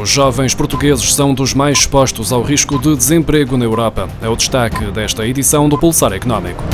Os jovens portugueses são dos mais expostos ao risco de desemprego na Europa. É o destaque desta edição do Pulsar Económico.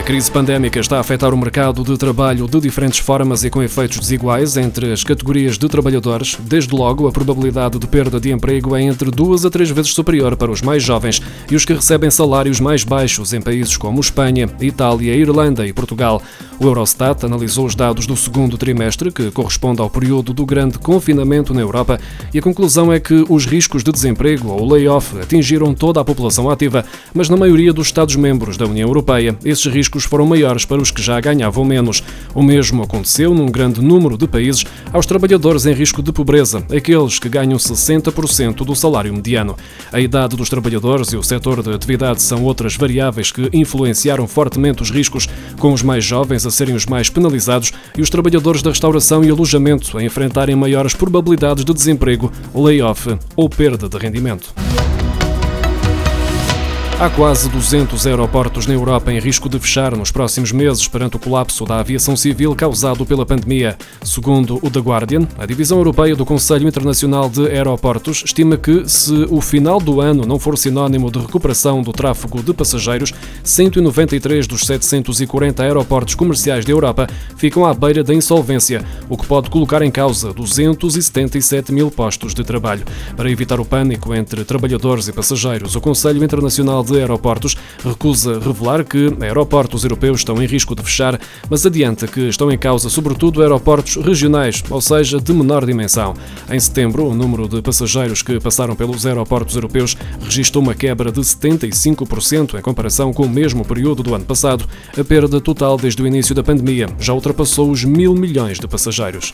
A crise pandémica está a afetar o mercado de trabalho de diferentes formas e com efeitos desiguais entre as categorias de trabalhadores. Desde logo, a probabilidade de perda de emprego é entre duas a três vezes superior para os mais jovens e os que recebem salários mais baixos em países como Espanha, Itália, Irlanda e Portugal. O Eurostat analisou os dados do segundo trimestre, que corresponde ao período do grande confinamento na Europa, e a conclusão é que os riscos de desemprego ou layoff atingiram toda a população ativa, mas na maioria dos Estados-membros da União Europeia, esses riscos foram maiores para os que já ganhavam menos. O mesmo aconteceu num grande número de países aos trabalhadores em risco de pobreza, aqueles que ganham 60% do salário mediano. A idade dos trabalhadores e o setor de atividade são outras variáveis que influenciaram fortemente os riscos, com os mais jovens a serem os mais penalizados e os trabalhadores da restauração e alojamento a enfrentarem maiores probabilidades de desemprego, layoff ou perda de rendimento. Há quase 200 aeroportos na Europa em risco de fechar nos próximos meses perante o colapso da aviação civil causado pela pandemia. Segundo o The Guardian, a divisão europeia do Conselho Internacional de Aeroportos estima que, se o final do ano não for sinónimo de recuperação do tráfego de passageiros, 193 dos 740 aeroportos comerciais da Europa ficam à beira da insolvência, o que pode colocar em causa 277 mil postos de trabalho. Para evitar o pânico entre trabalhadores e passageiros, o Conselho Internacional de de Aeroportos recusa revelar que aeroportos europeus estão em risco de fechar, mas adianta que estão em causa sobretudo aeroportos regionais, ou seja, de menor dimensão. Em setembro, o número de passageiros que passaram pelos aeroportos europeus registrou uma quebra de 75% em comparação com o mesmo período do ano passado. A perda total desde o início da pandemia já ultrapassou os mil milhões de passageiros.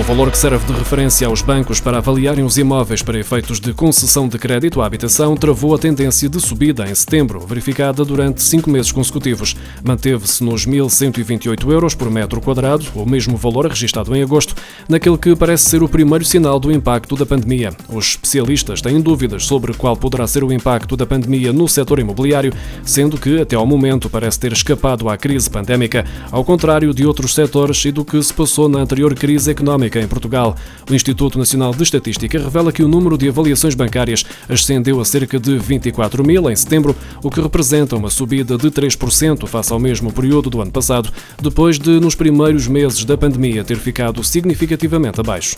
O valor que serve de referência aos bancos para avaliarem os imóveis para efeitos de concessão de crédito à habitação travou a tendência de subida em setembro, verificada durante cinco meses consecutivos. Manteve-se nos 1.128 euros por metro quadrado, o mesmo valor registado em agosto, naquele que parece ser o primeiro sinal do impacto da pandemia. Os especialistas têm dúvidas sobre qual poderá ser o impacto da pandemia no setor imobiliário, sendo que, até ao momento, parece ter escapado à crise pandémica, ao contrário de outros setores e do que se passou na anterior crise económica em Portugal. O Instituto Nacional de Estatística revela que o número de avaliações bancárias ascendeu a cerca de 24 mil em setembro, o que representa uma subida de 3% face ao mesmo período do ano passado, depois de, nos primeiros meses da pandemia, ter ficado significativamente abaixo.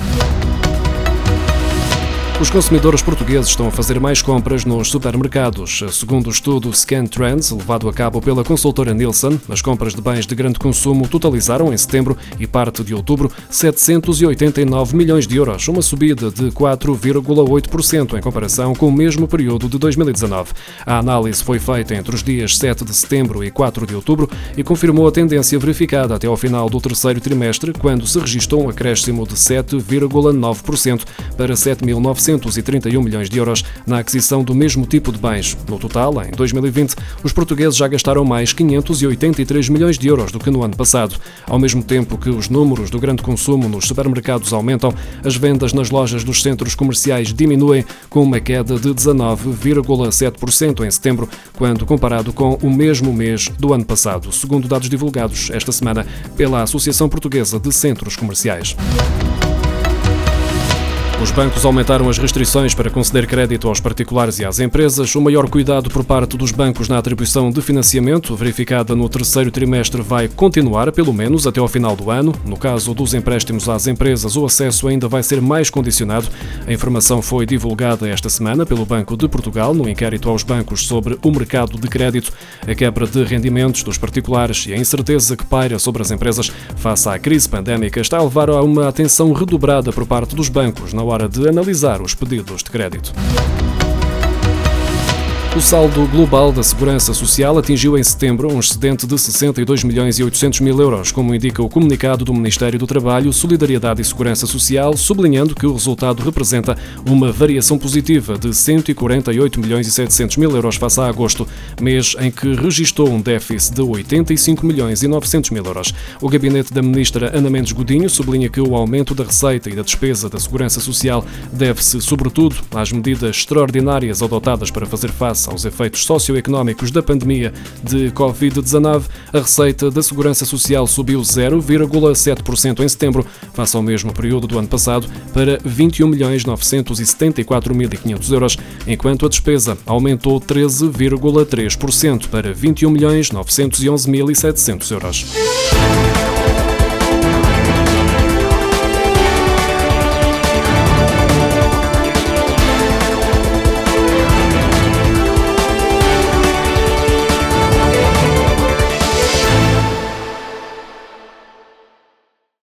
Os consumidores portugueses estão a fazer mais compras nos supermercados. Segundo o estudo Scan Trends, levado a cabo pela consultora Nielsen, as compras de bens de grande consumo totalizaram em setembro e parte de outubro 789 milhões de euros, uma subida de 4,8% em comparação com o mesmo período de 2019. A análise foi feita entre os dias 7 de setembro e 4 de outubro e confirmou a tendência verificada até ao final do terceiro trimestre, quando se registrou um acréscimo de 7,9% para 7.900 431 milhões de euros na aquisição do mesmo tipo de bens. No total, em 2020, os portugueses já gastaram mais 583 milhões de euros do que no ano passado. Ao mesmo tempo que os números do grande consumo nos supermercados aumentam, as vendas nas lojas dos centros comerciais diminuem, com uma queda de 19,7% em setembro, quando comparado com o mesmo mês do ano passado, segundo dados divulgados esta semana pela Associação Portuguesa de Centros Comerciais. Os bancos aumentaram as restrições para conceder crédito aos particulares e às empresas. O maior cuidado por parte dos bancos na atribuição de financiamento, verificada no terceiro trimestre, vai continuar, pelo menos até ao final do ano. No caso dos empréstimos às empresas, o acesso ainda vai ser mais condicionado. A informação foi divulgada esta semana pelo Banco de Portugal no inquérito aos bancos sobre o mercado de crédito. A quebra de rendimentos dos particulares e a incerteza que paira sobre as empresas face à crise pandémica está a levar a uma atenção redobrada por parte dos bancos na hora de analisar os pedidos de crédito. O saldo global da Segurança Social atingiu em setembro um excedente de 62 milhões e 800 mil euros, como indica o comunicado do Ministério do Trabalho, Solidariedade e Segurança Social, sublinhando que o resultado representa uma variação positiva de 148 milhões e 700 mil euros face a agosto, mês em que registrou um déficit de 85 milhões e 900 mil euros. O gabinete da ministra Ana Mendes Godinho sublinha que o aumento da receita e da despesa da Segurança Social deve-se, sobretudo, às medidas extraordinárias adotadas para fazer face face aos efeitos socioeconómicos da pandemia de Covid-19, a receita da Segurança Social subiu 0,7% em setembro, face ao mesmo período do ano passado, para 21.974.500 euros, enquanto a despesa aumentou 13,3% para 21.911.700 euros.